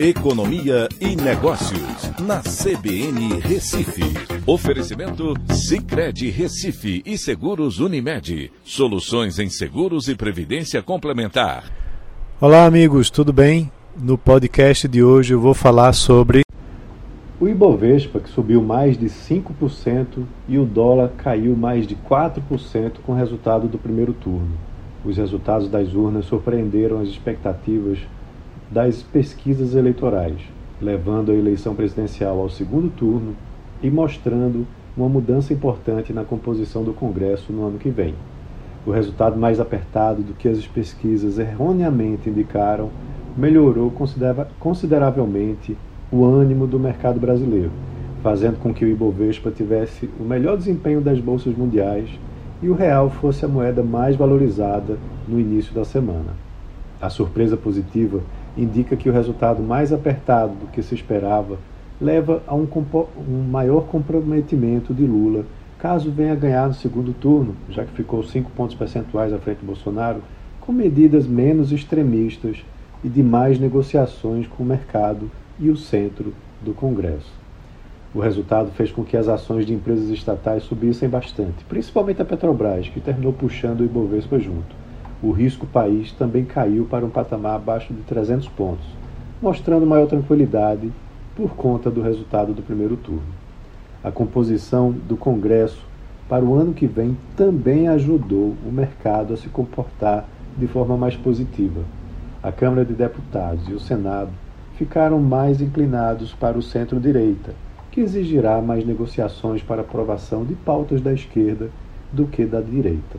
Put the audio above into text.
Economia e Negócios, na CBN Recife. Oferecimento Cicred Recife e Seguros Unimed. Soluções em seguros e previdência complementar. Olá, amigos, tudo bem? No podcast de hoje eu vou falar sobre o Ibovespa, que subiu mais de 5%, e o dólar caiu mais de 4% com o resultado do primeiro turno. Os resultados das urnas surpreenderam as expectativas das pesquisas eleitorais, levando a eleição presidencial ao segundo turno e mostrando uma mudança importante na composição do Congresso no ano que vem. O resultado mais apertado do que as pesquisas erroneamente indicaram melhorou consideravelmente o ânimo do mercado brasileiro, fazendo com que o Ibovespa tivesse o melhor desempenho das bolsas mundiais e o real fosse a moeda mais valorizada no início da semana. A surpresa positiva indica que o resultado mais apertado do que se esperava leva a um, um, maior comprometimento de Lula caso venha ganhar no segundo turno, já que ficou cinco pontos percentuais à frente de Bolsonaro, com medidas menos extremistas e de mais negociações com o mercado e o centro do Congresso. O resultado fez com que as ações de empresas estatais subissem bastante, principalmente a Petrobras, que terminou puxando o Ibovespa junto o risco país também caiu para um patamar abaixo de 300 pontos, mostrando maior tranquilidade por conta do resultado do primeiro turno. A composição do Congresso para o ano que vem também ajudou o mercado a se comportar de forma mais positiva. A Câmara de Deputados e o Senado ficaram mais inclinados para o centro-direita, que exigirá mais negociações para aprovação de pautas da esquerda do que da direita.